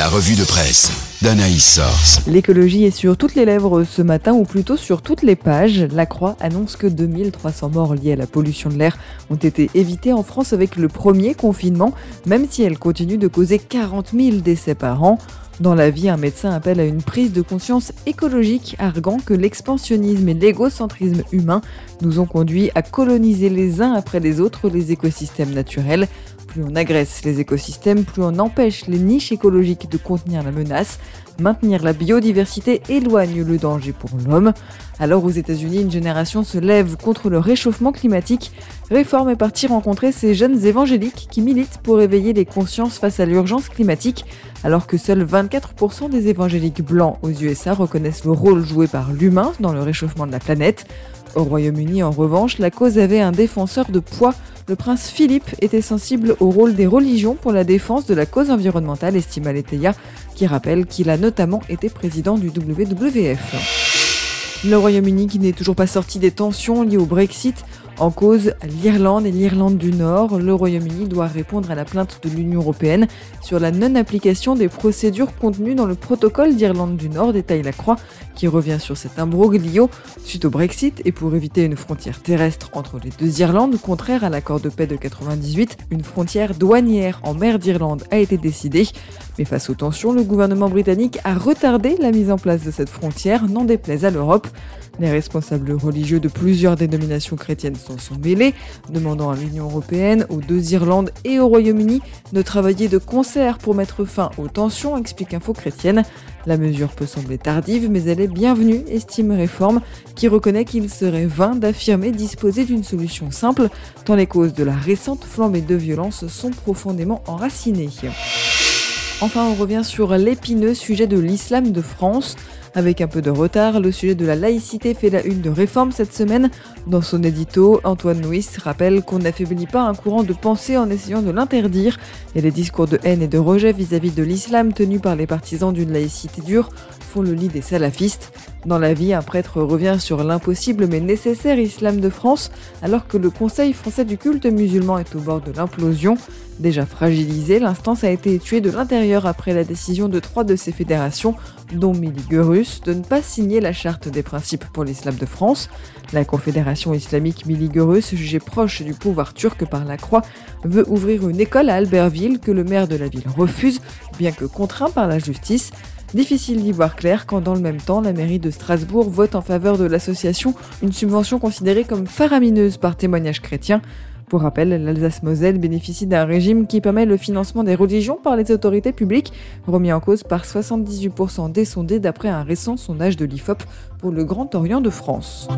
La revue de presse d'Anaïs Source. L'écologie est sur toutes les lèvres ce matin, ou plutôt sur toutes les pages. La Croix annonce que 2300 morts liés à la pollution de l'air ont été évités en France avec le premier confinement, même si elle continue de causer 40 000 décès par an. Dans la vie, un médecin appelle à une prise de conscience écologique, arguant que l'expansionnisme et l'égocentrisme humain nous ont conduits à coloniser les uns après les autres les écosystèmes naturels. Plus on agresse les écosystèmes, plus on empêche les niches écologiques de contenir la menace. Maintenir la biodiversité éloigne le danger pour l'homme. Alors aux États-Unis, une génération se lève contre le réchauffement climatique. Réforme est partie rencontrer ces jeunes évangéliques qui militent pour éveiller les consciences face à l'urgence climatique, alors que seuls 24% des évangéliques blancs aux USA reconnaissent le rôle joué par l'humain dans le réchauffement de la planète. Au Royaume-Uni, en revanche, la cause avait un défenseur de poids. Le prince Philippe était sensible au rôle des religions pour la défense de la cause environnementale, estime Aletheia, qui rappelle qu'il a notamment été président du WWF. Le Royaume-Uni qui n'est toujours pas sorti des tensions liées au Brexit en cause, l'Irlande et l'Irlande du Nord. Le Royaume-Uni doit répondre à la plainte de l'Union européenne sur la non-application des procédures contenues dans le protocole d'Irlande du Nord, détaille la Croix, qui revient sur cet imbroglio suite au Brexit et pour éviter une frontière terrestre entre les deux Irlandes, contraire à l'accord de paix de 98, une frontière douanière en mer d'Irlande a été décidée. Mais face aux tensions, le gouvernement britannique a retardé la mise en place de cette frontière, n'en déplaise à l'Europe. Les responsables religieux de plusieurs dénominations chrétiennes s'en sont mêlés, demandant à l'Union européenne, aux deux Irlandes et au Royaume-Uni de travailler de concert pour mettre fin aux tensions, explique Info Chrétienne. La mesure peut sembler tardive, mais elle est bienvenue, estime Réforme, qui reconnaît qu'il serait vain d'affirmer disposer d'une solution simple, tant les causes de la récente flambée de violence sont profondément enracinées. Enfin, on revient sur l'épineux sujet de l'islam de France. Avec un peu de retard, le sujet de la laïcité fait la une de réforme cette semaine. Dans son édito, Antoine Nuis rappelle qu'on n'affaiblit pas un courant de pensée en essayant de l'interdire, et les discours de haine et de rejet vis-à-vis de l'islam tenus par les partisans d'une laïcité dure font le lit des salafistes. Dans la vie, un prêtre revient sur l'impossible mais nécessaire islam de France, alors que le Conseil français du culte musulman est au bord de l'implosion. Déjà fragilisé, l'instance a été tuée de l'intérieur après la décision de trois de ses fédérations, dont Miligurus, de ne pas signer la charte des principes pour l'islam de France. La Confédération islamique Miligurus, jugée proche du pouvoir turc par la Croix, veut ouvrir une école à Albertville que le maire de la ville refuse, bien que contraint par la justice. Difficile d'y voir clair quand dans le même temps la mairie de Strasbourg vote en faveur de l'association une subvention considérée comme faramineuse par témoignage chrétien. Pour rappel, l'Alsace-Moselle bénéficie d'un régime qui permet le financement des religions par les autorités publiques, remis en cause par 78% des sondés d'après un récent sondage de l'IFOP pour le Grand Orient de France.